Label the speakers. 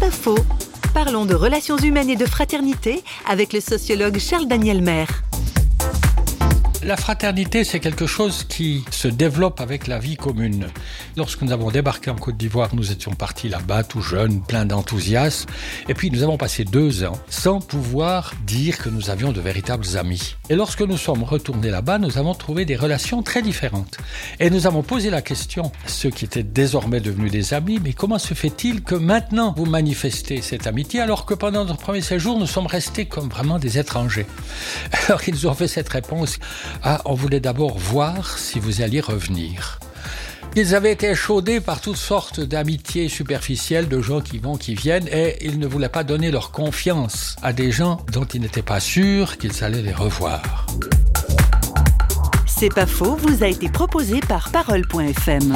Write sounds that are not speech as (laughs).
Speaker 1: Pas faux. Parlons de relations humaines et de fraternité avec le sociologue Charles Daniel Maire.
Speaker 2: La fraternité, c'est quelque chose qui se développe avec la vie commune. Lorsque nous avons débarqué en Côte d'Ivoire, nous étions partis là-bas, tout jeunes, pleins d'enthousiasme. Et puis nous avons passé deux ans sans pouvoir dire que nous avions de véritables amis. Et lorsque nous sommes retournés là-bas, nous avons trouvé des relations très différentes. Et nous avons posé la question à ceux qui étaient désormais devenus des amis, mais comment se fait-il que maintenant vous manifestez cette amitié alors que pendant notre premier séjour, nous sommes restés comme vraiment des étrangers? (laughs) Alors ils ont fait cette réponse. Ah, on voulait d'abord voir si vous alliez revenir. Ils avaient été échaudés par toutes sortes d'amitiés superficielles de gens qui vont, qui viennent, et ils ne voulaient pas donner leur confiance à des gens dont ils n'étaient pas sûrs qu'ils allaient les revoir.
Speaker 1: C'est pas faux, vous a été proposé par Parole.fm.